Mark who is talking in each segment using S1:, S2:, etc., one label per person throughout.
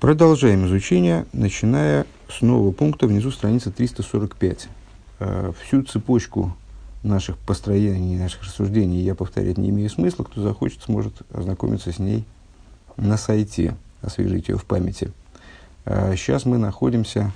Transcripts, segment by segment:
S1: Продолжаем изучение, начиная с нового пункта внизу страницы 345. Э, всю цепочку наших построений, наших рассуждений я повторять не имею смысла. Кто захочет, сможет ознакомиться с ней на сайте, освежить ее в памяти. Сейчас э, мы находимся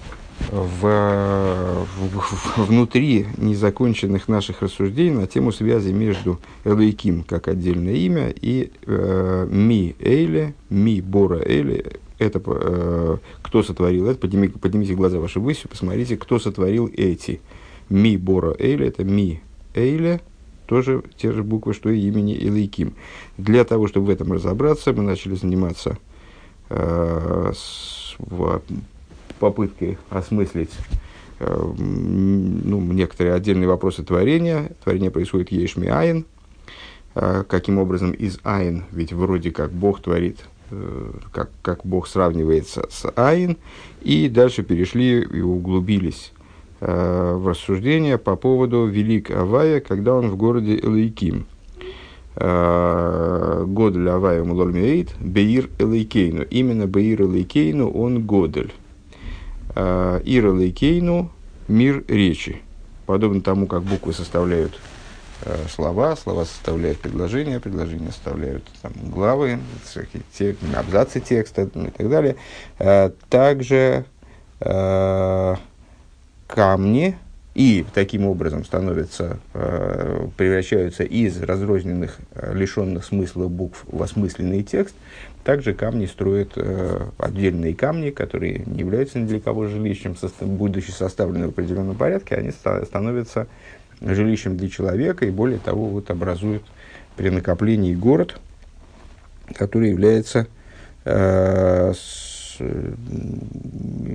S1: в, в, внутри незаконченных наших рассуждений на тему связи между Элейким как отдельное имя и э, Ми Эйле, Ми Бора Эйле, это э, кто сотворил это, поднимите, поднимите глаза ваши выше, посмотрите, кто сотворил эти. Ми Бора Эйле, это Ми Эйле, тоже те же буквы, что и имени Илайким. Для того, чтобы в этом разобраться, мы начали заниматься э, с, в попыткой осмыслить э, ну, некоторые отдельные вопросы творения. Творение происходит ешми айн. Э, каким образом из айн, ведь вроде как Бог творит как, как Бог сравнивается с Айн, и дальше перешли и углубились э, в рассуждения по поводу Велик Авая, когда он в городе Элейким. Э, Годель Авая Мулольмеид, Беир Элейкейну. Именно Беир Элейкейну он Годель. Э, Ир Элейкейну – мир речи. Подобно тому, как буквы составляют Э, слова, слова составляют предложения, предложения составляют там, главы, те, абзацы текста и так далее. Э, также э, камни и таким образом становятся, э, превращаются из разрозненных, э, лишенных смысла букв в осмысленный текст. Также камни строят э, отдельные камни, которые не являются ни для кого жилищем, состав, будучи составлены в определенном порядке, они ста- становятся жилищем для человека и более того вот образует при накоплении город, который является э, с,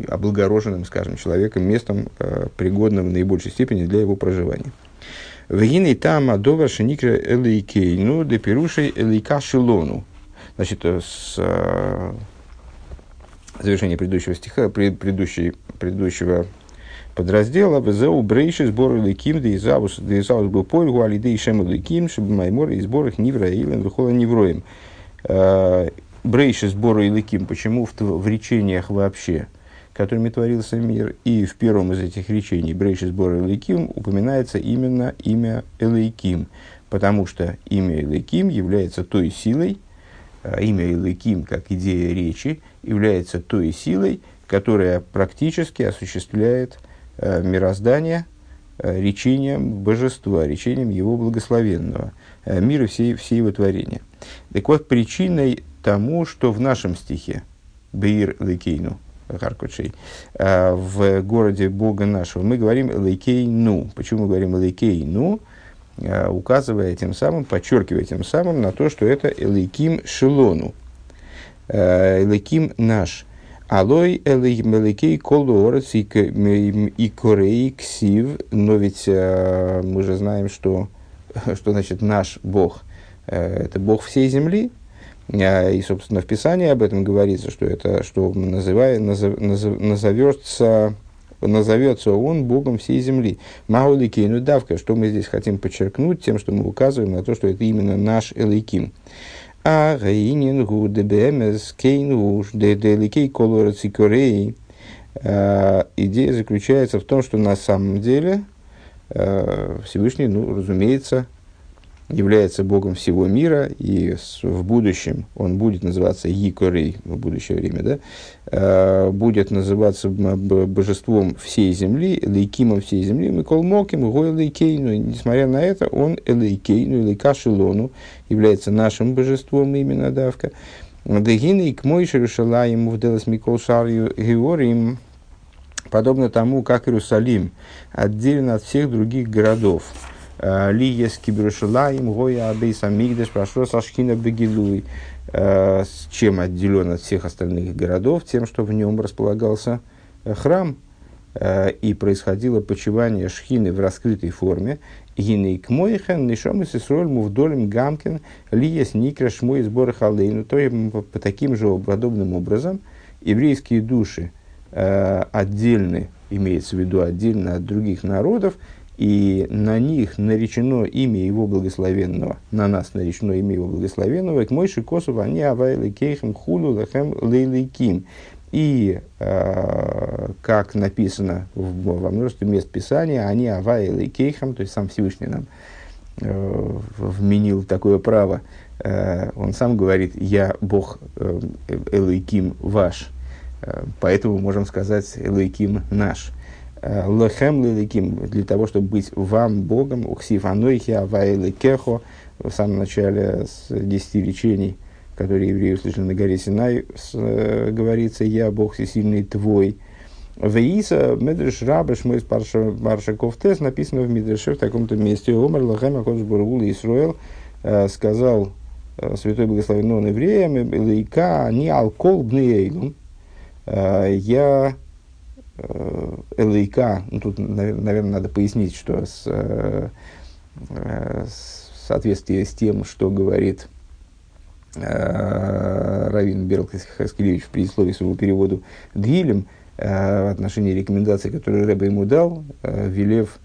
S1: облагороженным, скажем, человеком, местом, э, пригодным в наибольшей степени для его проживания. Вегиней там адова шеникра элейкейну де пирушей элейка шилону. Значит, э, с э, завершения предыдущего стиха, пред, предыдущей, предыдущего подраздела «Везеу брейши сбор ликим да изавус да изавус был поль гуали да ишем ликим чтобы маймор и сборах нивра илен выхода невроем». Э, брейши сбор ликим. Почему в, в речениях вообще, которыми творился мир, и в первом из этих речений брейши сбор ликим упоминается именно имя Элейким, потому что имя Элейким является той силой, э, имя Элейким как идея речи является той силой, которая практически осуществляет мироздания э, речением божества, речением его благословенного, э, мира всей, всей его творения. Так вот, причиной тому, что в нашем стихе Беир Лекейну, Харкучей, э, в городе Бога нашего, мы говорим Лекейну. Почему мы говорим Лекейну? Э, указывая тем самым, подчеркивая тем самым на то, что это Элейким Шелону. Э, Элейким наш. Алой элейкей колорец и корей ксив, но ведь э, мы же знаем, что, что значит наш Бог. Э, это Бог всей земли, э, и, собственно, в Писании об этом говорится, что это, что называя, назов, назов, назовется, назовется он Богом всей земли. Мауликей, ну давка, что мы здесь хотим подчеркнуть тем, что мы указываем на то, что это именно наш Элейким. А гейнин гу дебемес кейн гуш деделикей колорацикорей. Идея заключается в том, что на самом деле а, Всевышний, ну, разумеется, является Богом всего мира, и в будущем он будет называться Йикорей, в будущее время, да, э, будет называться божеством всей земли, лейкимом всей земли, Микол Моким, Гой Лейкейну, несмотря на это, он Элейкейну, Элейка Шилону, является нашим божеством именно давка. Дегины к мой Шерушалаем вделас Микол Шарью Георим, подобно тому, как Иерусалим отделен от всех других городов. Лиес киберушалаем гоя абейс амигдаш прошло сашхина бегилуй. Э, чем отделен от всех остальных городов? Тем, что в нем располагался э, храм, э, и происходило почивание шхины в раскрытой форме. Гиней к мойхен, нишом и сесроль мувдолем гамкин, лиес никра шмой сбора халейну. То есть, по таким же подобным образом, еврейские души отдельны, имеется в виду отдельно от других народов, и на них наречено имя его благословенного, на нас наречено имя его благословенного, к Мойши Косов, они авайли кейхем хулу лахем лейликим. И, э, как написано в, во множестве мест Писания, они аваил и кейхам, то есть сам Всевышний нам э, вменил такое право. Э, он сам говорит, я Бог э, Элайким ваш. Э, поэтому можем сказать Элайким наш. Э, Лехем Леликим, для того, чтобы быть вам Богом, Ухсив Анойхи, Авайлы Кехо, в самом начале с десяти речений – который евреи услышали на горе Синай, с, э, говорится «Я Бог всесильный твой». Веиса Медреш Рабеш мой Парша Ковтес написано в Мидреше в таком-то месте. Омар Лахем Акодж Бургул Исруэл э, сказал святой благословенный он евреям, Лейка не алкол бнейлун. Э, я э, Элейка, ну тут, наверное, надо пояснить, что с, э, э, в соответствии с тем, что говорит Э, Равин Берл в предисловии своего переводу Дгилем э, в отношении рекомендаций, которые Рэба ему дал, э, велев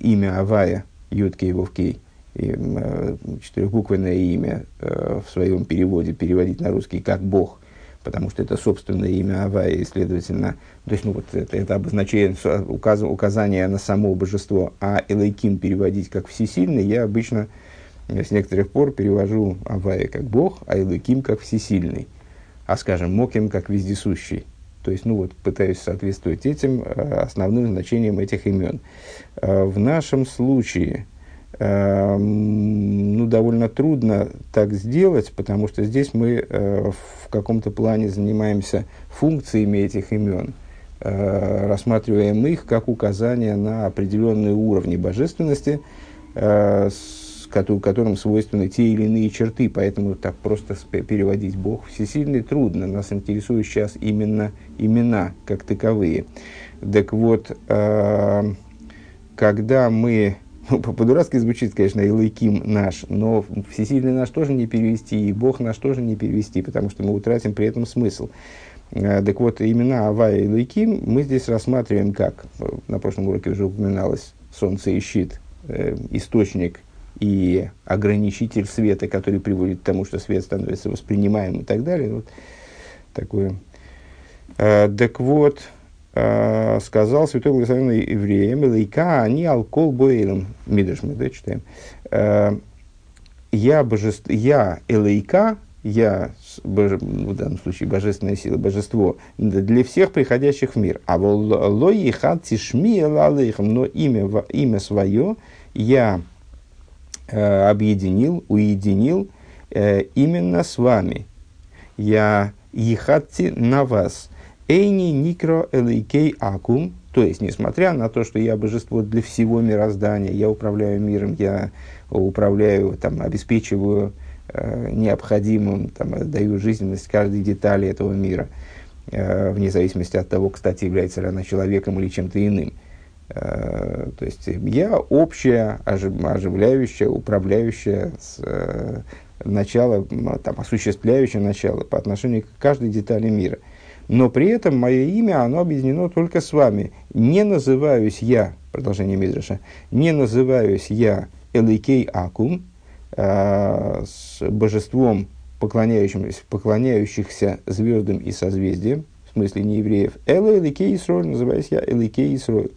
S1: имя Авая, Юткей Вовкей, четырехбуквенное имя в своем переводе переводить на русский как Бог, потому что это собственное имя Авая, и, следовательно, то есть, ну, вот это, это обозначение, указ, указание на само божество, а Элайким переводить как всесильный, я обычно я с некоторых пор перевожу Авая как Бог, а Илыким как всесильный, а, скажем, Моким как вездесущий. То есть, ну вот, пытаюсь соответствовать этим э, основным значениям этих имен. Э, в нашем случае, э, ну, довольно трудно так сделать, потому что здесь мы в каком-то плане занимаемся функциями этих имен, рассматриваем их как указания на определенные уровни божественности, которым свойственны те или иные черты, поэтому так просто переводить Бог всесильный трудно. Нас интересуют сейчас именно имена как таковые. Так вот, э, когда мы ну, по-дурацки звучит, конечно, Илайким наш, но всесильный наш тоже не перевести, и Бог наш тоже не перевести, потому что мы утратим при этом смысл. Э, так вот, имена Авая и Илайким мы здесь рассматриваем как, на прошлом уроке уже упоминалось, солнце и щит, э, источник и ограничитель света, который приводит к тому, что свет становится воспринимаемым и так далее. Вот такое. А, так вот, а, сказал святой благословенный евреям, «Лейка они алкол бойлом». Мидрш мы, да, читаем. А, я, божество, я элейка, я, боже, в данном случае, божественная сила, божество, для всех приходящих в мир. А лой хат тишми но имя, имя свое я э, объединил, уединил э, именно с вами. Я ехатти на вас. Эйни никро элейкей акум. То есть, несмотря на то, что я божество для всего мироздания, я управляю миром, я управляю, там, обеспечиваю э, необходимым, там, даю жизненность каждой детали этого мира, э, вне зависимости от того, кстати, является ли она человеком или чем-то иным – Э, то есть я общая, оживляющая, управляющая с, э, начало, там, осуществляющее начало по отношению к каждой детали мира. Но при этом мое имя, оно объединено только с вами. Не называюсь я, продолжение Мидраша, не называюсь я Эликей Акум, э, с божеством, поклоняющимся, поклоняющихся звездам и созвездиям, в смысле не евреев. Эла Эликей Исроль, называюсь я Эликей Исроль.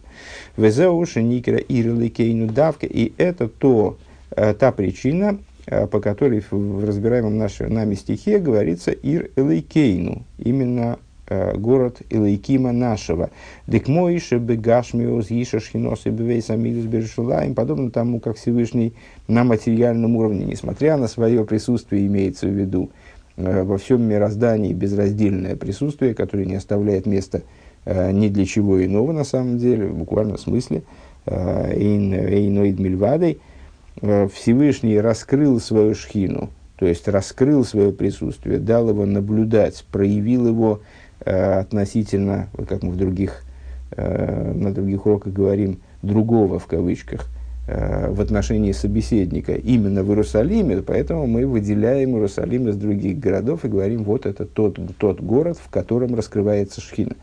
S1: Везеуши Никера Ирликейну Давка. И это то, э, та причина, э, по которой в разбираемом нашей, нами стихе говорится Ир Элейкейну, именно город Элейкима нашего. Дек Моише Бегашмиос Иша Шхинос и Бевейс Амилис Бершулаем, подобно тому, как Всевышний на материальном уровне, несмотря на свое присутствие, имеется в виду, во всем мироздании безраздельное присутствие, которое не оставляет места Э, ни для чего иного на самом деле, в буквальном смысле, э, эйноид мильвадой, э, Всевышний раскрыл свою шхину, то есть раскрыл свое присутствие, дал его наблюдать, проявил его относительно, как мы в других, на других уроках говорим, другого в кавычках, в отношении собеседника именно в Иерусалиме, поэтому мы выделяем Иерусалим из других городов и говорим, вот это тот, тот город, в котором раскрывается шхина.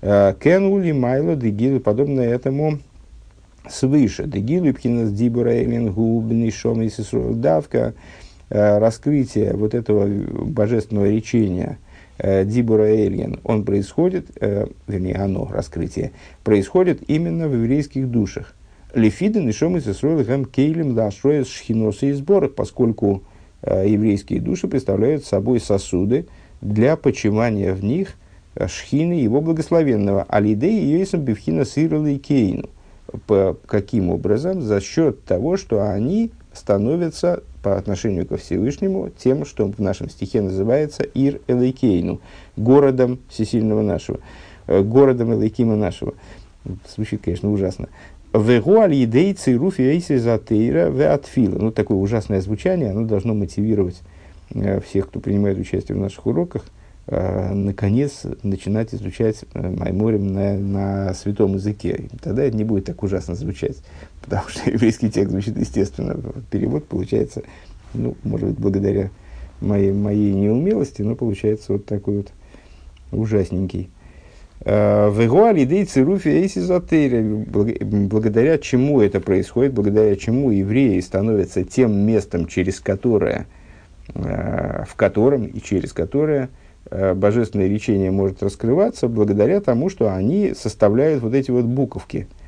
S1: Э, Кенули Майло Дегилу, подобно этому свыше. Дегилу Пхинас Дибура Элин Губни Шом Давка, э, раскрытие вот этого божественного речения, э, Дибура Эльен, он происходит, э, вернее, оно, раскрытие, происходит именно в еврейских душах. Лефиден и шомы сесройлыхам кейлем лашроя шхиноса и сборах, поскольку э, еврейские души представляют собой сосуды для почивания в них шхины его благословенного. Алидей и Йойсом Бевхина Сирла и Кейну. По, каким образом? За счет того, что они становятся по отношению ко Всевышнему тем, что в нашем стихе называется Ир Элейкейну, городом всесильного нашего, э, городом Элейкима нашего. Звучит, конечно, ужасно. Вегу аль едей цируфи эйси затейра ве атфила. Ну, такое ужасное звучание, оно должно мотивировать э, всех, кто принимает участие в наших уроках, наконец начинать изучать Майморем на, на святом языке. Тогда это не будет так ужасно звучать потому что еврейский текст звучит естественно. Перевод получается, ну, может быть, благодаря моей, моей неумелости, но получается вот такой вот ужасненький. А, Вегуалидей цируфи эйсизотери, благодаря чему это происходит, благодаря чему евреи становятся тем местом, через которое, в котором и через которое божественное речение может раскрываться, благодаря тому, что они составляют вот эти вот буковки –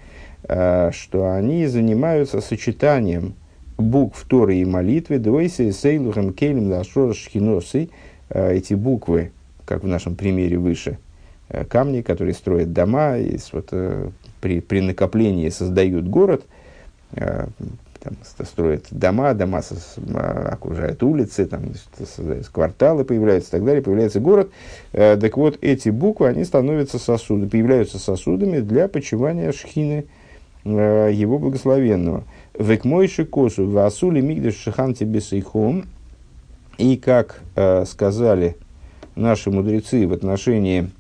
S1: Э, что они занимаются сочетанием букв Торы и молитвы, двойся сейлухам кейлем лашор шхиносы, э, эти буквы, как в нашем примере выше, э, камни, которые строят дома, и вот, при, при накоплении создают город, там, строят дома, дома со, окружают улицы, там, кварталы появляются и так далее, появляется город. Так вот, эти буквы, они становятся сосудами, появляются сосудами для почивания шхины, Э, его благословенного. Век мойши косу васули мигдеш шихан тебе сейхом. И как э, сказали наши мудрецы в отношении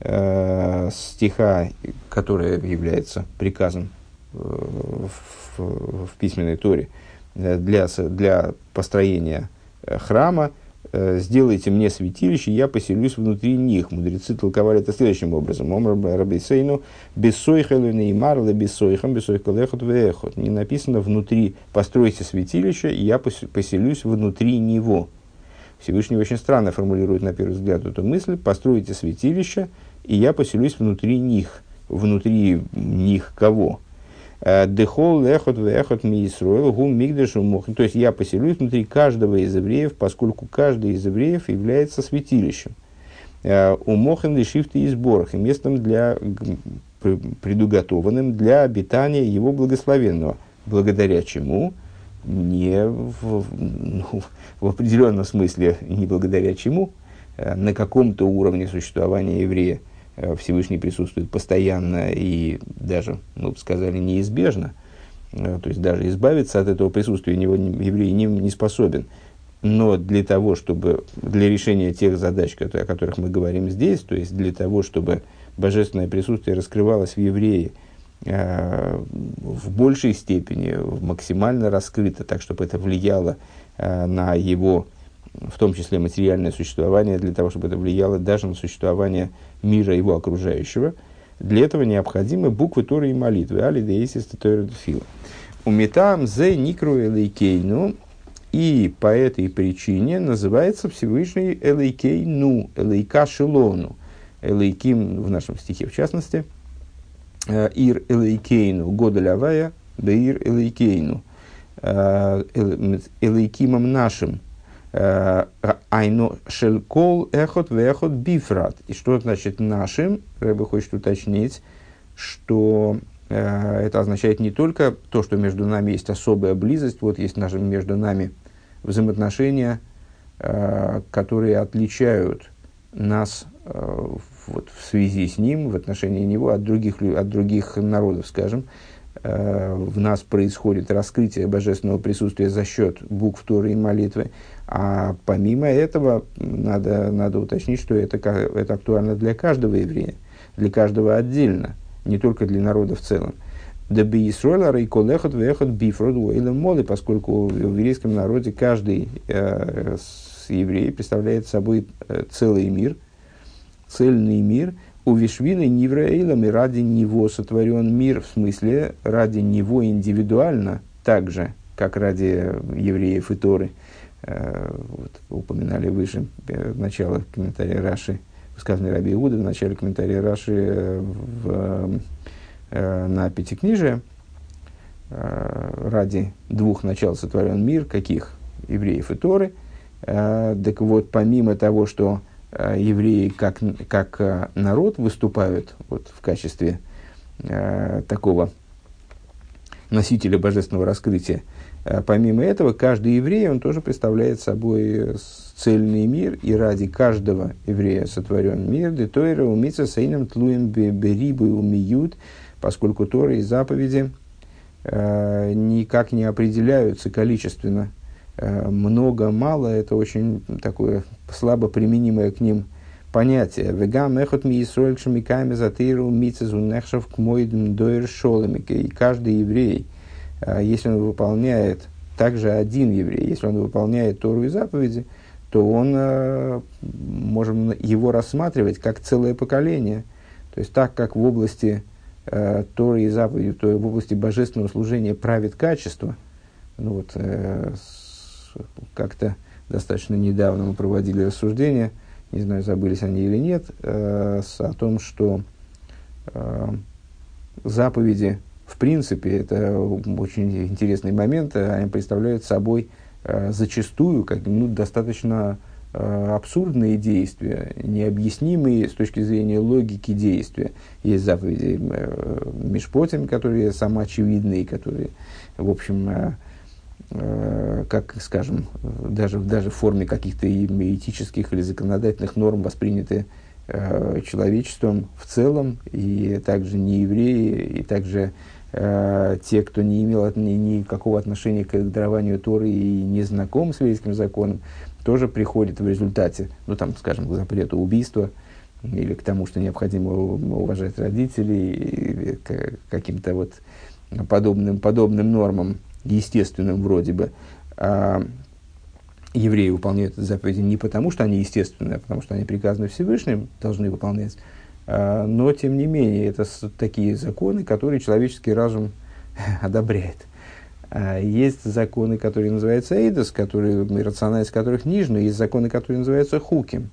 S1: э, стиха, который является приказом э, в, в, письменной торе э, для, для построения э, храма, Э, сделайте мне святилище, я поселюсь внутри них. Мудрецы толковали это следующим образом. Омр Рабисейну, бессойхалу неймарле бессойхам, бессойхалехот веехот. Не написано внутри, постройте святилище, и я поселюсь внутри него. Всевышний очень странно формулирует на первый взгляд эту мысль. Постройте святилище, и я поселюсь внутри них. Внутри них кого? Дехол лехот вехот ми Исруэл гум мигдашу мох. То есть я поселюсь внутри каждого из евреев, поскольку каждый из евреев является святилищем. Э, у лишифты и сборах, и местом для, предуготованным для обитания его благословенного. Благодаря чему? Не в, ну, в определенном смысле, не благодаря чему, э, на каком-то уровне существования еврея – Всевышний присутствует постоянно и даже, мы бы сказали, неизбежно. Э, то есть даже избавиться от этого присутствия него еврей не, не способен. Но для того, чтобы, для решения тех задач, о которых мы говорим здесь, то есть для того, чтобы божественное присутствие раскрывалось в еврее э, в большей степени, максимально раскрыто, так, чтобы это влияло э, на его в том числе материальное существование, для того, чтобы это влияло даже на существование мира его окружающего. Для этого необходимы буквы Торы и молитвы. Али деисис фила. Умитам зе никру элейкейну. И по этой причине называется Всевышний элейкейну, элейка шилону. Элейким в нашем стихе в частности. Э, ир элейкейну, года лявая, беир элейкейну. Э, элейкимом нашим – Э, айно шелькол эхот вехот бифрат. И что значит нашим? Рэбе хочет уточнить, что э, это означает не только то, что между нами есть особая близость, вот есть наши, между нами взаимоотношения, э, которые отличают нас э, вот, в связи с ним, в отношении него от других, от других народов, скажем, Э, в нас происходит раскрытие божественного присутствия за счет букв Торы и молитвы. А помимо этого, надо, надо уточнить, что это, это актуально для каждого еврея, для каждого отдельно, не только для народа в целом. Дабы Исроила рейколехот вехот бифрод уэйлем моли, поскольку в еврейском народе каждый э, еврей представляет собой э, целый мир, цельный мир – у Вишвины Нивраэйлами ради него сотворен мир, в смысле ради него индивидуально, так же, как ради евреев и Торы, вот, упоминали выше в начало комментария Раши, высказанный Раби Иуда, в начале комментария Раши в, на Пятикнижие, ради двух начал сотворен мир, каких? Евреев и Торы. Так вот, помимо того, что евреи как, как народ выступают вот, в качестве такого носителя божественного раскрытия. А помимо этого, каждый еврей, он тоже представляет собой цельный мир, и ради каждого еврея сотворен мир, де тойра умица сейном тлуем берибы умиют, поскольку Торы и заповеди э, никак не определяются количественно. Э, много-мало – это очень такое слабо применимое к ним понятие. Вегам эхот ми Исроэль шамиками затыру мицезу нехшав к мойдм дойр шолемике. И каждый еврей, если он выполняет, также один еврей, если он выполняет Тору и заповеди, то он, а, можем его рассматривать как целое поколение. То есть так как в области э, Торы и заповеди, то в области божественного служения правит качество, ну вот э, как-то достаточно недавно мы проводили рассуждения – не знаю, забылись они или нет, э, о том, что э, заповеди, в принципе, это очень интересный момент, они представляют собой э, зачастую как ну, достаточно э, абсурдные действия, необъяснимые с точки зрения логики действия. Есть заповеди э, Мишпотим, которые самоочевидные, которые, в общем, как, скажем, даже, даже в форме каких-то этических или законодательных норм восприняты человечеством в целом, и также не евреи, и также те, кто не имел никакого отношения к дарованию Торы и не знаком с еврейским законом, тоже приходят в результате, ну там, скажем, к запрету убийства, или к тому, что необходимо уважать родителей, и к каким-то вот подобным, подобным нормам естественным вроде бы, а евреи выполняют эти заповеди не потому, что они естественные, а потому что они приказаны Всевышним, должны выполнять, но, тем не менее, это такие законы, которые человеческий разум одобряет. А есть законы, которые называются эйдос, которые, рациональность которых нижняя, есть законы, которые называются хуким,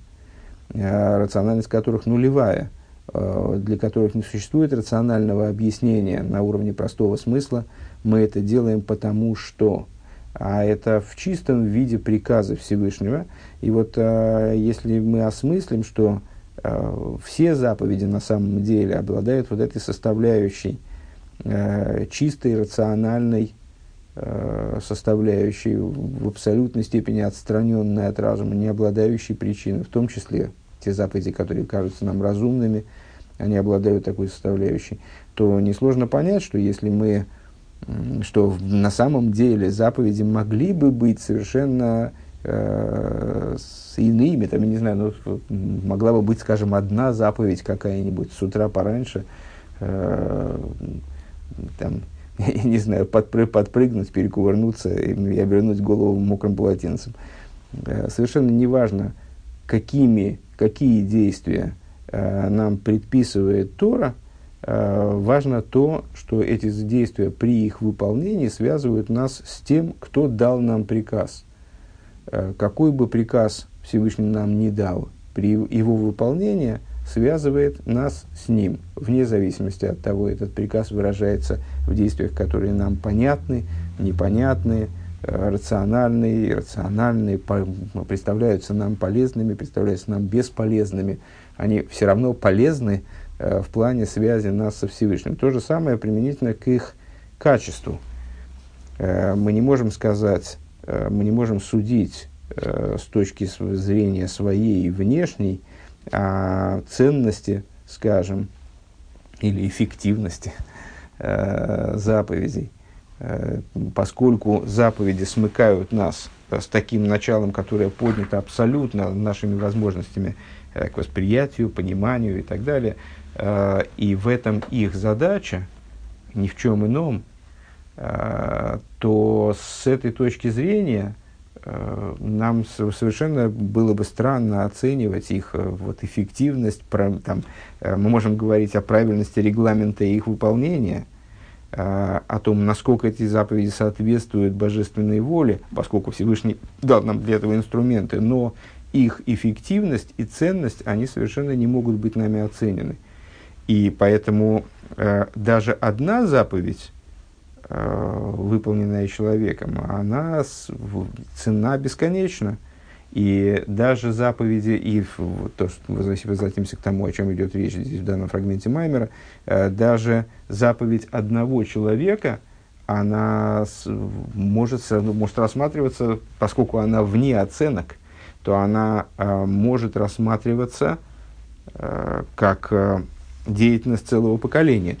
S1: а, рациональность которых нулевая, для которых не существует рационального объяснения на уровне простого смысла – мы это делаем потому что. А это в чистом виде приказа Всевышнего. И вот а, если мы осмыслим, что а, все заповеди на самом деле обладают вот этой составляющей, а, чистой, рациональной а, составляющей, в абсолютной степени отстраненной от разума, не обладающей причиной, в том числе те заповеди, которые кажутся нам разумными, они обладают такой составляющей, то несложно понять, что если мы что на самом деле заповеди могли бы быть совершенно э, с иными, там, я не знаю, ну, могла бы быть, скажем, одна заповедь какая-нибудь с утра пораньше, э, там, не знаю, подпры подпрыгнуть, перекувырнуться и, обернуть голову мокрым полотенцем. Э, совершенно неважно, какими, какие действия э, нам предписывает Тора – Э, важно то, что эти действия при их выполнении связывают нас с тем, кто дал нам приказ. Э, какой бы приказ Всевышний нам не дал, при его выполнении связывает нас с ним, вне зависимости от того, этот приказ выражается в действиях, которые нам понятны, непонятны, э, рациональные, иррациональные, представляются нам полезными, представляются нам бесполезными. Они все равно полезны, Э, в плане связи нас со Всевышним. То же самое применительно к их качеству. Мы не можем сказать, мы не можем судить с точки зрения своей внешней о ценности, скажем, или эффективности заповедей, поскольку заповеди смыкают нас с таким началом, которое поднято абсолютно нашими возможностями к восприятию, пониманию и так далее – Э, и в этом их задача, ни в чем ином, э, то с этой точки зрения э, нам совершенно было бы странно оценивать их вот, эффективность. Там, мы можем говорить о правильности регламента и их выполнения, о том, насколько эти заповеди соответствуют божественной воле, поскольку Всевышний дал нам для этого инструменты, но их эффективность и ценность, они совершенно не могут быть нами оценены. И поэтому э, даже одна заповедь, э, выполненная человеком, она цена бесконечна. И даже заповеди, и то, что возвратимся к тому, о чем идет речь здесь в данном фрагменте Маймера, э, даже заповедь одного человека, она может, может рассматриваться, поскольку она вне оценок, то она э, может рассматриваться э, как э, деятельность целого поколения.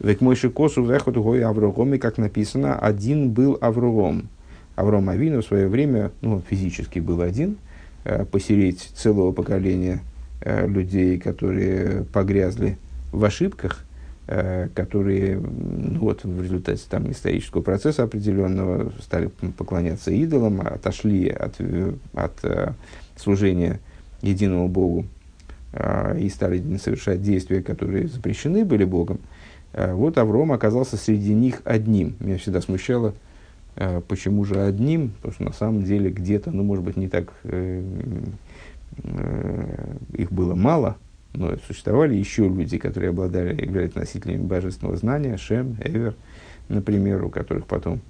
S1: Век мой косу вехот гой Аврогом, и как написано, один был Аврогом. Авром Авину в свое время, ну, физически был один, э, посереть целого поколения э, людей, которые погрязли в ошибках, э, которые ну, вот, в результате там, исторического процесса определенного стали поклоняться идолам, отошли от, от служения единому Богу и стали совершать действия, которые запрещены были Богом. Э, вот Авром оказался среди них одним. Меня всегда смущало, э, почему же одним, потому что на самом деле где-то, ну, может быть, не так, э, их было мало, но существовали еще люди, которые обладали, являлись носителями божественного знания, Шем, Эвер, например, у которых потом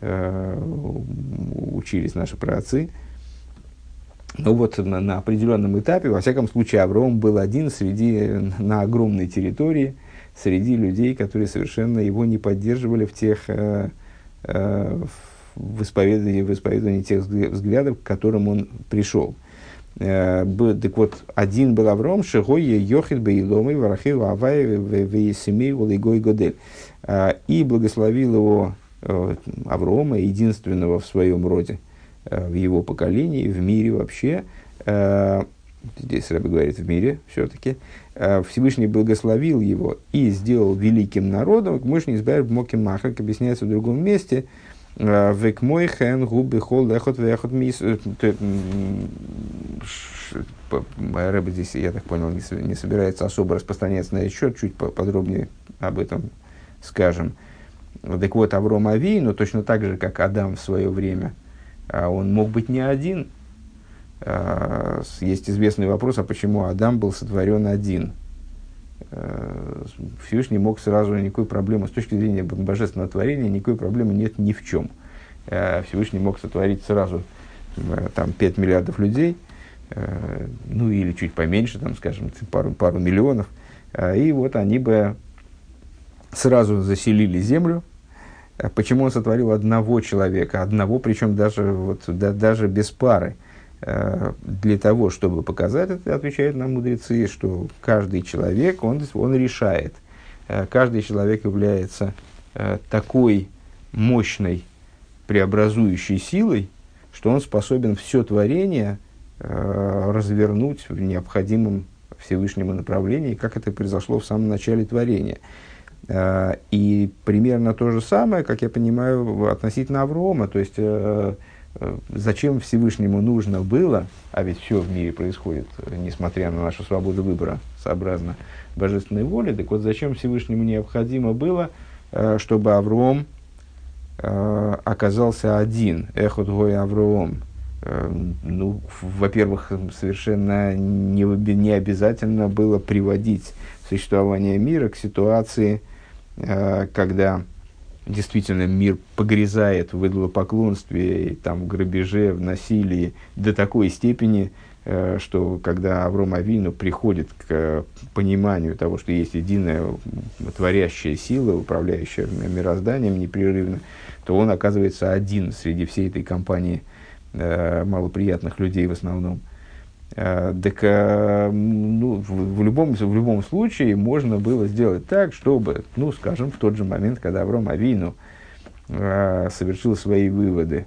S1: учились наши праотцы. Но вот на, на определенном этапе, во всяком случае, Авраам был один среди, на огромной территории, среди людей, которые совершенно его не поддерживали в тех э, э, в исповедании, в исповедании тех взглядов, к которым он пришел. Э, так вот, один был Авром, Шигой, Йохид, Бейломой, Варахи, Авай, Вейсимей, Волигой, Годель. Э, и благословил его э, Аврома, единственного в своем роде, в его поколении, в мире вообще. Здесь Рэбби говорит в мире все-таки. Всевышний благословил его и сделал великим народом. Мышни избавил Моким Махак, объясняется в другом месте – Век мой хен губы хол лехот вехот мис. Э, Рэбе здесь, я так понял, не собирается особо распространяться на этот счет, чуть подробнее об этом скажем. Так вот, Авром Ави, но точно так же, как Адам в свое время, а он мог быть не один. А, есть известный вопрос, а почему Адам был сотворен один – Э, Всевышний мог сразу никакой проблемы, с точки зрения божественного творения, никакой проблемы нет ни в чем. Э, Всевышний мог сотворить сразу э, там, 5 миллиардов людей, ну или чуть поменьше, там, скажем, пару, пару миллионов, и вот они бы сразу заселили землю. Почему он сотворил одного человека, одного, причем даже, вот, да, даже без пары? Э, для того, чтобы показать это, отвечают нам мудрецы, что каждый человек, он, он решает. Э, каждый человек является э, такой мощной преобразующей силой, что он способен все творение развернуть в необходимом Всевышнему направлении, как это произошло в самом начале творения. И примерно то же самое, как я понимаю, относительно Аврома. То есть зачем Всевышнему нужно было, а ведь все в мире происходит, э, несмотря на нашу свободу выбора, сообразно божественной воле, так вот зачем Всевышнему необходимо было, э, чтобы Авром оказался один, эхот гой Авром. Ну, во-первых, совершенно не, не обязательно было приводить существование мира к ситуации, когда действительно мир погрязает в идолопоклонстве, там, в грабеже, в насилии до такой степени, э, что когда Авром Авину приходит к пониманию того, что есть единая творящая сила, управляющая мирозданием непрерывно, то он оказывается один среди всей этой компании э, малоприятных людей в основном – так э, ну, в, любом, в любом случае можно было сделать так, чтобы, ну, скажем, в тот же момент, когда Авром Авину э, совершил свои выводы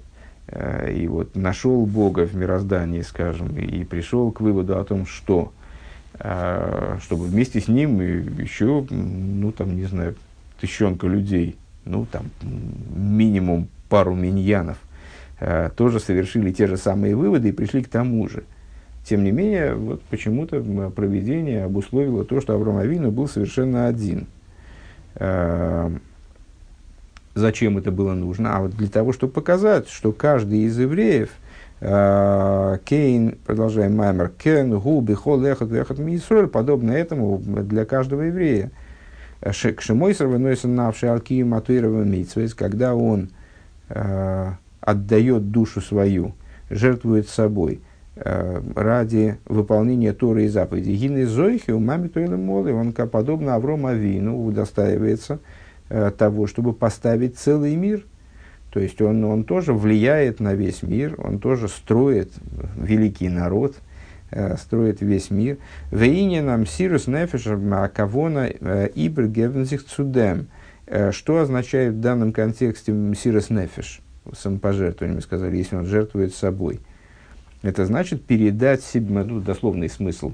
S1: э, и вот нашел Бога в мироздании, скажем, и, пришел к выводу о том, что э, чтобы вместе с ним еще, ну, там, не знаю, тысячонка людей, ну, там, минимум пару миньянов, э, тоже совершили те же самые выводы и пришли к тому же – тем не менее, вот почему-то проведение обусловило то, что Авраам Авину был совершенно один. Эм, зачем это было нужно, а вот для того, чтобы показать, что каждый из евреев, э, Кейн, продолжаем Маймер, Кен, Гу, Бихол, Эхот, Эхот, Мисроль, подобно этому для каждого еврея. К Шимойсер выносит навший Алкию Матуирова Митсвейс, когда он э, отдает душу свою, жертвует собой э, ради выполнения Торы и заповедей. Гины Зойхи у маме Туэлэ Молы, он, подобно Аврому Авину, удостаивается э, того, чтобы поставить целый мир. То есть он, он тоже влияет на весь мир, он тоже строит великий народ, э, строит весь мир. Вейне нам сирус нефеш акавона э, ибр гевензих цудем. Э, что означает в данном контексте сирус нефеш? самопожертвованием, сказали, если он жертвует собой. Это значит передать себе, ну, дословный смысл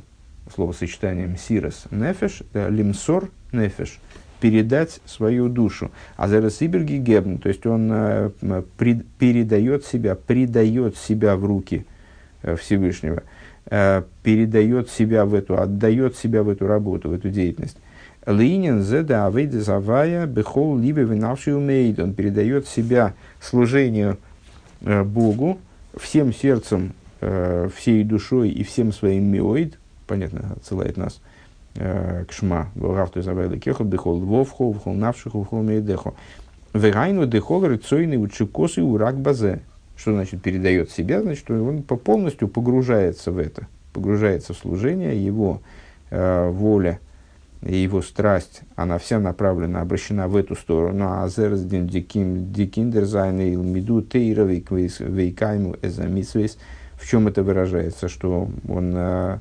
S1: словосочетанием сирос нефеш, да, лимсор нефеш, передать свою душу. А зараз иберги гебн, то есть он э, при, передает себя, придает себя в руки э, Всевышнего, э, передает себя в эту, отдает себя в эту работу, в эту деятельность. Линин зеда авейда завая бехол либо винавший умеет. Он передает себя служению э, Богу всем сердцем, э, всей душой и всем своим миоид. Понятно, отсылает нас э, к шма. Равту завайла кехол бехол вовхо, вхол навшиху, вхол мейдехо. Вегайну дехол рыцойный учекосы урак базе. Что значит передает себя? Значит, он полностью погружается в это, погружается в служение, его э, воля – и его страсть, она вся направлена, обращена в эту сторону. А зерс дин дикиндер зайны илмиду тейра вейкайму эзамисвейс. В чем это выражается? Что он э,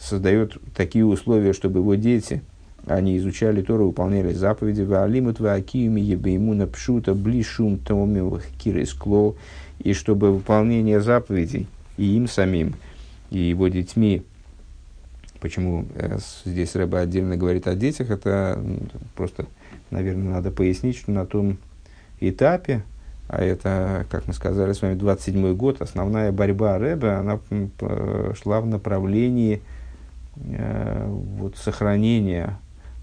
S1: создает такие условия, чтобы его дети, они изучали Тору, выполняли заповеди, ваалимут ваакиюми ебеймуна пшута блишум томим кирискло, и чтобы выполнение заповедей и им самим, и его детьми Почему э, здесь Рэба отдельно говорит о детях, это просто, наверное, надо пояснить, что на том этапе, а это, как мы сказали с вами, 27-й год, основная борьба Рэба, она шла в направлении э, вот, сохранения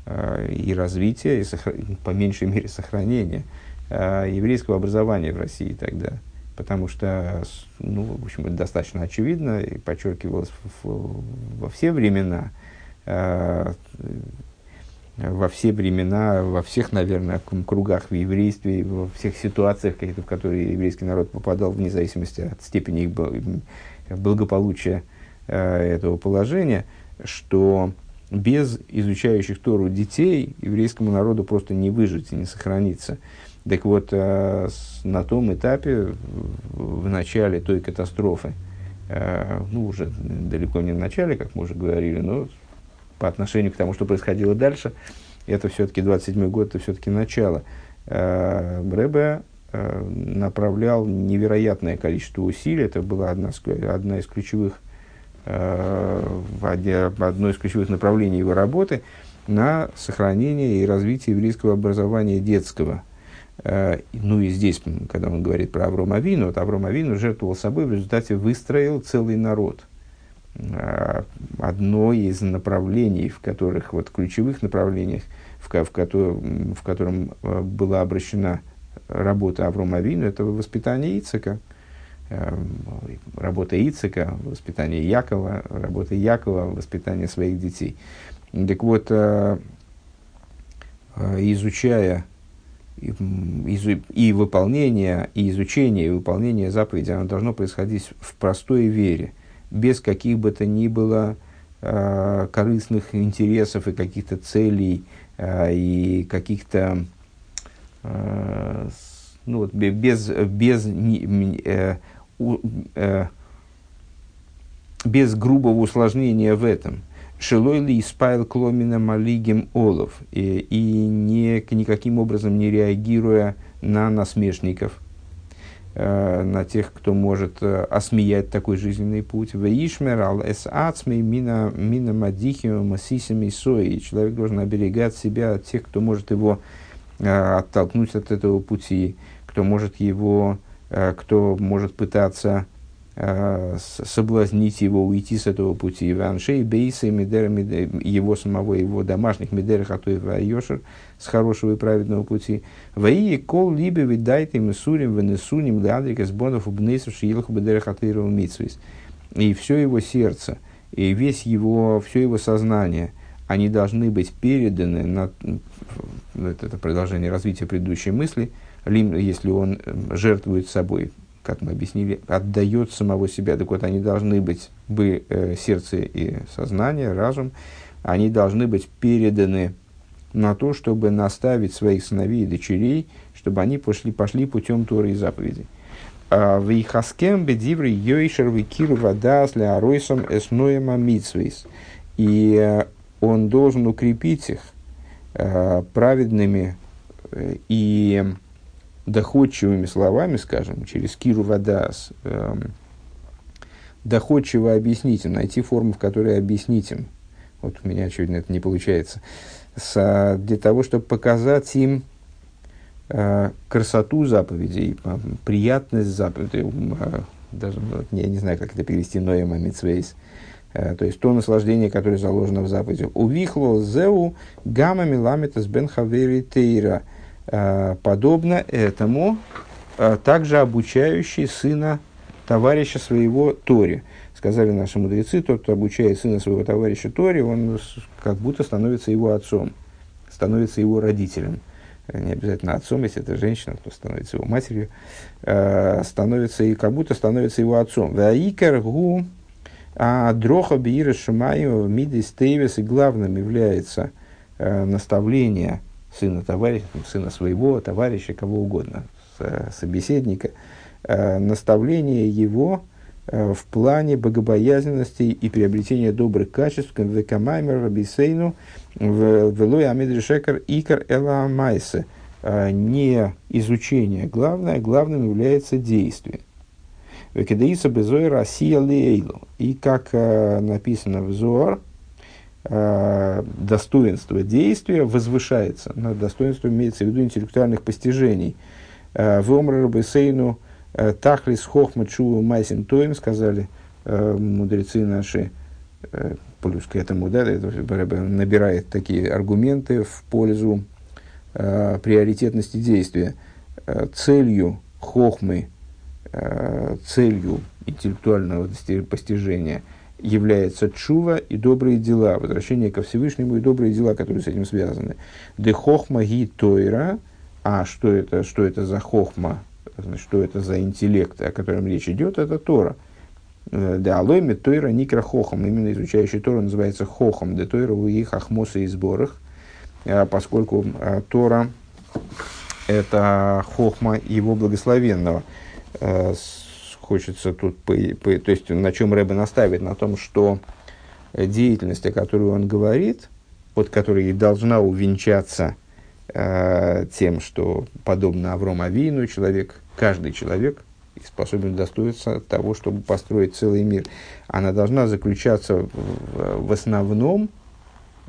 S1: э, и развития, и по меньшей мере сохранения э, еврейского образования в России тогда. Потому что, ну, в общем, это достаточно очевидно и подчеркивалось во все времена, во все времена, во всех, наверное, кругах в еврействе, во всех ситуациях, в которые еврейский народ попадал, вне зависимости от степени их благополучия э, этого положения, что без изучающих Тору детей еврейскому народу просто не выжить и не сохраниться. Так вот, э, на том этапе, в начале той катастрофы, э, ну, уже далеко не в начале, как мы уже говорили, но по отношению к тому, что происходило дальше, это все-таки 27-й год, это все-таки начало. Э, Брэбе направлял невероятное количество усилий, это была одна, одна из ключевых, одно из ключевых направлений его работы на сохранение и развитие еврейского образования детского – Э, ну и здесь, когда он говорит про Аврома Авину, вот Авром Авину жертвовал собой, в результате выстроил целый народ. Э, одно из направлений, в которых, вот ключевых направлениях, в, в, котором, в котором э, была обращена работа Аврома Авину, это воспитание Ицека. Работа Ицека, воспитание Якова, работа Якова, воспитание своих детей. Так вот, изучая и, и выполнение, и изучение, и выполнение заповедей, оно должно происходить в простой вере, без каких бы то ни было э, корыстных интересов и каких-то целей, э, и каких-то, э, ну вот, без, без, э, э, без грубого усложнения в этом – Шилойли испайл кломина малигим олов и, и не, никаким образом не реагируя на насмешников, э, на тех, кто может э, осмеять такой жизненный путь. Веишмер ал эс ацмей мина, мина мадихио масисами сои. Человек должен оберегать себя от тех, кто может его э, оттолкнуть от этого пути, кто может его, э, кто может пытаться соблазнить его, уйти с этого пути. Ваншей бейса его самого, его домашних медерах, а то и Йошер с хорошего и праведного пути. Ваи кол либо видайте им сурим венесуним лядрика с бонов убнейсов шиилах бедерах атыров митсвис. И все его сердце, и весь его, все его сознание, они должны быть переданы на, это продолжение развития предыдущей мысли, если он жертвует собой, как мы объяснили, отдает самого себя. Так вот, они должны быть, бы, э, сердце и сознание, разум, они должны быть переданы на то, чтобы наставить своих сыновей и дочерей, чтобы они пошли, пошли путем Торы и заповедей. А, в Ихаскем бедиври йойшер викиру вадас для аройсом эсноема митсвейс. И э, он должен укрепить их э, праведными э, и доходчивыми словами, скажем, через Киру Вадас, эм, доходчиво объяснить им, найти форму, в которой объяснить им. Вот у меня очевидно это не получается. С, для того, чтобы показать им э, красоту заповедей, приятность заповедей, э, даже я не знаю, как это перевести, Ноема Митсвейс, э, то есть то наслаждение, которое заложено в заповеди. Увихло зеу гамма миламитас бен хавери тейра – Э, подобно этому э, также обучающий сына товарища своего Торе. Сказали наши мудрецы, тот, кто обучает сына своего товарища Торе, он как будто становится его отцом, становится его родителем. Э, не обязательно отцом, если это женщина, то становится его матерью, становится и как будто становится его отцом. Ваикар гу а дроха биира шумаю мидис тейвес и главным является наставление – сына товарища, сына своего товарища, кого угодно, собеседника, э, наставление его э, в плане богобоязненности и приобретения добрых качеств в Векамаймер Рабисейну в Велой Амидришекар Икар Эла Майсе. Э, не изучение главное, главным является действие. Векедаиса Безой Россия Лейлу. И как написано в Зор, э, достоинство действия возвышается. На достоинство имеется в виду интеллектуальных постижений. Э, в Омра Бесейну э, Тахлис Хохма Чува Майсин Тоим сказали э, мудрецы наши, э, плюс к этому, да, набирает такие аргументы в пользу э, приоритетности действия. Э, целью хохмы, э, целью интеллектуального постижения – является чува и добрые дела, возвращение ко Всевышнему и добрые дела, которые с этим связаны. Де хохма ги тойра, а что это, что это за хохма, что это за интеллект, о котором речь идет, это Тора. Э, де алойми тойра никра хохом, именно изучающий Тора называется хохом, де тойра у их ахмоса и сборах, э, поскольку э, Тора это хохма его благословенного хочется тут, по, по, то есть на чем Рэбе наставит, на том, что деятельность, о которой он говорит, под которой должна увенчаться э, тем, что подобно Аврому Авину человек, каждый человек способен достоиться того, чтобы построить целый мир. Она должна заключаться в, в основном,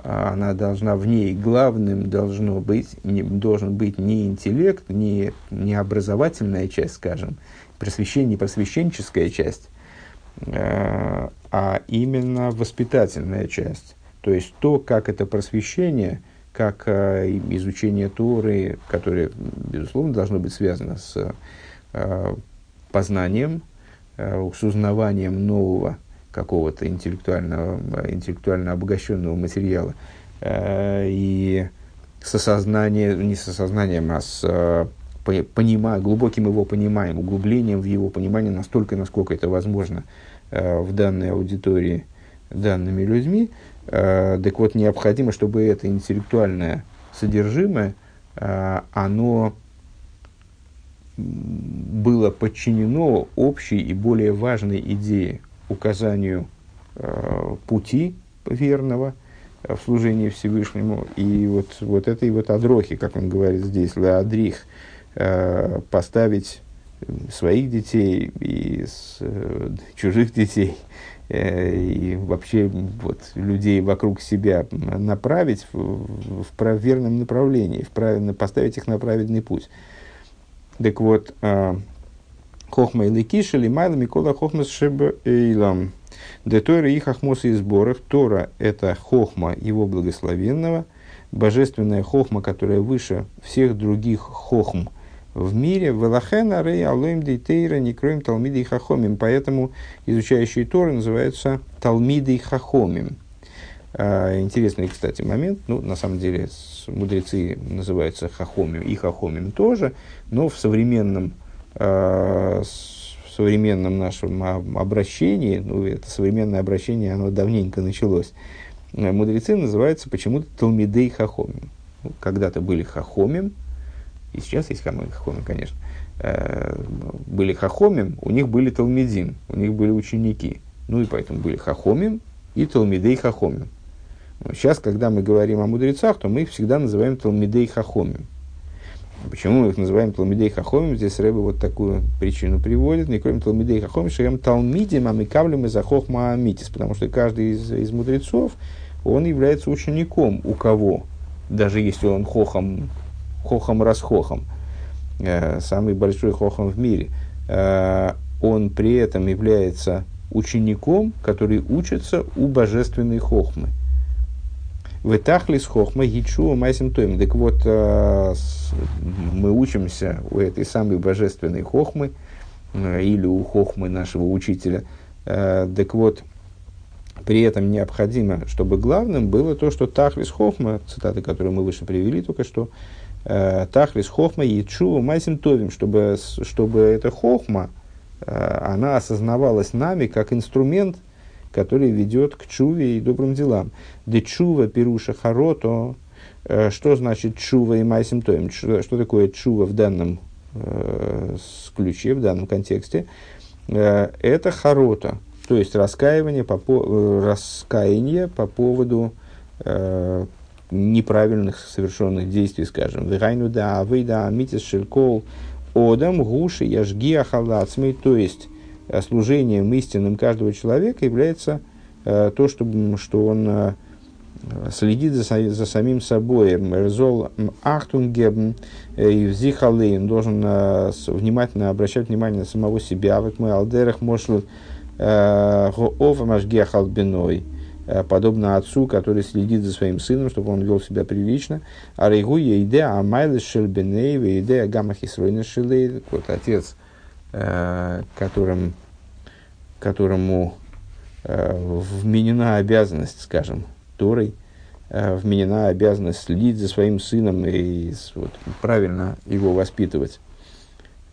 S1: она должна в ней главным должно быть, не, должен быть не интеллект, не, не образовательная часть, скажем, просвещение, просвещенческая часть, э, а именно воспитательная часть. То есть то, как это просвещение, как э, изучение Торы, которое, безусловно, должно быть связано с э, познанием, с узнаванием нового какого-то интеллектуального, интеллектуально обогащенного материала и с осознанием, не с осознанием, а с понимая, глубоким его пониманием, углублением в его понимание настолько, насколько это возможно э, в данной аудитории данными людьми. Э, так вот, необходимо, чтобы это интеллектуальное содержимое, э, оно было подчинено общей и более важной идее, указанию пути верного в служении Всевышнему. И вот, вот этой вот адрохи, как он говорит здесь, ладрих, Э, поставить своих детей и с, э, чужих детей э, и вообще вот, людей вокруг себя направить в, в, в верном направлении, в правильно, поставить их на праведный путь. Так вот, э, хохма или кишели майла микола хохма шеб эйлам. Де Тора и хохмосы и сборов. Тора – это хохма его благословенного, божественная хохма, которая выше всех других хохм в мире. Велахена рей алоим дейтейра не кроем талмиды и хахомим. Поэтому изучающие Торы называются талмиды и хахомим. А, интересный, кстати, момент. Ну, на самом деле, мудрецы называются хахомим и хахомим тоже, но в современном а, современном нашем обращении, ну, это современное обращение, оно давненько началось, мудрецы называются почему-то Талмидей Хахомим. Ну, когда-то были Хахомим, и сейчас есть Хахомим, конечно, э, были Хахомим, у них были Талмидим, у них были ученики. Ну и поэтому были Хахомим и Талмидей Хахомим. Сейчас, когда мы говорим о мудрецах, то мы их всегда называем Талмидей Хахомим. Почему мы их называем Талмидей Хахомим? Здесь Рэба вот такую причину приводит. Не кроме Талмидей Хахомим, шерем Талмидим, а мы кавлем из Ахохма Амитис. Потому что каждый из, из мудрецов, он является учеником у кого? Даже если он хохом, хохом расхохом, э, самый большой хохом в мире, э, он при этом является учеником, который учится у божественной хохмы. Вытахли с хохма гичу майсим тойм. Так вот, э, мы учимся у этой самой божественной хохмы, или у хохмы нашего учителя. Так вот, при этом необходимо, чтобы главным было то, что Тахлис Хохма, цитаты, которые мы выше привели только что, Тахлис Хохма и Чува Майсим Товим, чтобы, чтобы эта Хохма, она осознавалась нами как инструмент который ведет к чуве и добрым делам. Де чува пируша харото, э, что значит чува и майсим тоем? Что, такое чува в данном э, ключе, в данном контексте? Э, это харото, то есть раскаивание по, раскаяние по поводу э, неправильных совершенных действий, скажем. Вегайну да, выйда, митис шелькол, одам, гуши, яжги, ахалацмей, то есть Э, служением истинным каждого человека является э, то, что, что он э, следит за, за самим собой. Мерзол ахтунгебн и взихалейн должен внимательно обращать внимание на самого себя. Вот мой алдерах мошлу гоова машгехал биной подобно отцу, который следит за своим сыном, чтобы он вел себя прилично. А рейгу идея амайлес шельбеней, идея гамахисройна шелей. Вот отец, Э, которым, которому э, вменена обязанность, скажем, Торой, э, вменена обязанность следить за своим сыном и вот, правильно его воспитывать.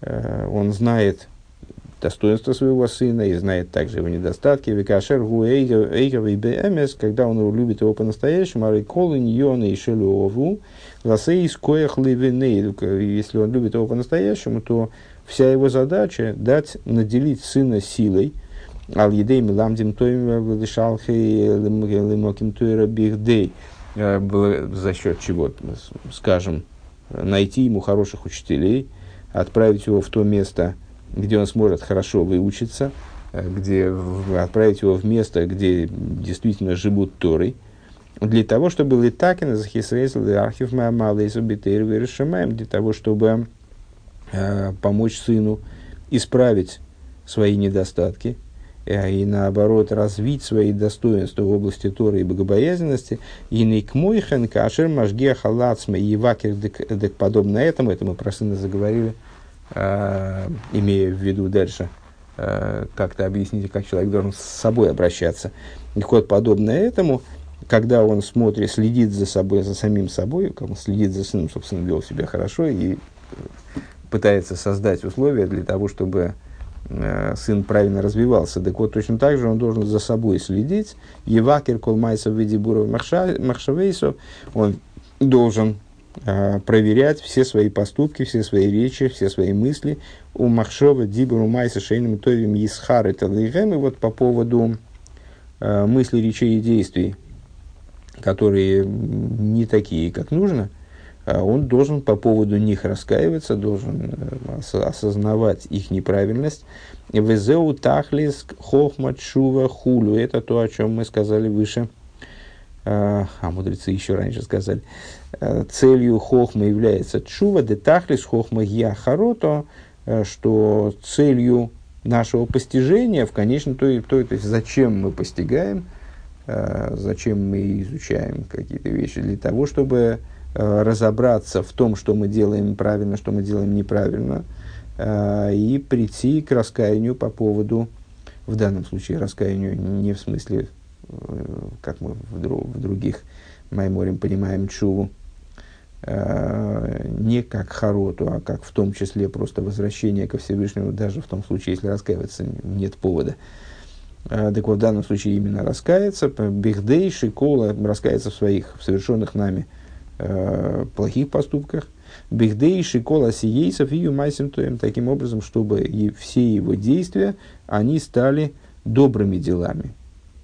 S1: Он знает достоинство своего сына и знает также его недостатки. Викашер гуэйговый бмс, когда он любит его по-настоящему, ариколы ньоны и шелюову, ласейс коях Если он любит его по-настоящему, то Вся его задача дать, наделить сына силой, ал едей миламдим тоим лишалхей лимоким туира бихдей, э, за счет чего, скажем, найти ему хороших учителей, отправить его в то место, где он сможет хорошо выучиться, э, где отправить его в место, где действительно живут Торой, для того, чтобы летакин захисрезл архив малый субитейр для того, чтобы Э, помочь сыну исправить свои недостатки э, и наоборот развить свои достоинства в области Торы и богобоязненности. И нейкмойхен кашер машгех халацма и вакер подобно этому, это мы про сына заговорили, имея в виду дальше, э, как-то объясните, как человек должен с собой обращаться. И вот подобно этому, когда он смотрит, следит за собой, за самим собой, как он следит за сыном, чтобы сын вел себя хорошо и пытается создать условия для того, чтобы э, сын правильно развивался. Так вот, точно так же он должен за собой следить. Евакер колмайса в виде буров махшавейсов, он должен э, проверять все свои поступки, все свои речи, все свои мысли. У Махшова, Дибуру, Майса, Шейным, Товим, Исхар и Талайгем. И вот по поводу э, мыслей, речей и действий, которые не такие, как нужно – а он должен по поводу них раскаиваться, должен э, осознавать их неправильность. Везеу тахлис хохма чува хулю. Это то, о чем мы сказали выше. А мудрецы еще раньше сказали. Э, целью хохма является чува, де тахлис хохма яхарото. что целью нашего постижения в конечном то, то, то есть зачем мы постигаем, зачем мы изучаем какие-то вещи, для того, чтобы разобраться в том, что мы делаем правильно, что мы делаем неправильно, и прийти к раскаянию по поводу, в данном случае раскаянию не в смысле, как мы в других Майморим понимаем чуву, не как хароту, а как в том числе просто возвращение ко Всевышнему, даже в том случае, если раскаиваться нет повода. Так вот, в данном случае именно раскаяться, бехдей, шикола, раскаяться в своих, в совершенных нами э, плохих поступках, бехдей, шикола, сиейсов и юмайсим таким образом, чтобы и все его действия, они стали добрыми делами,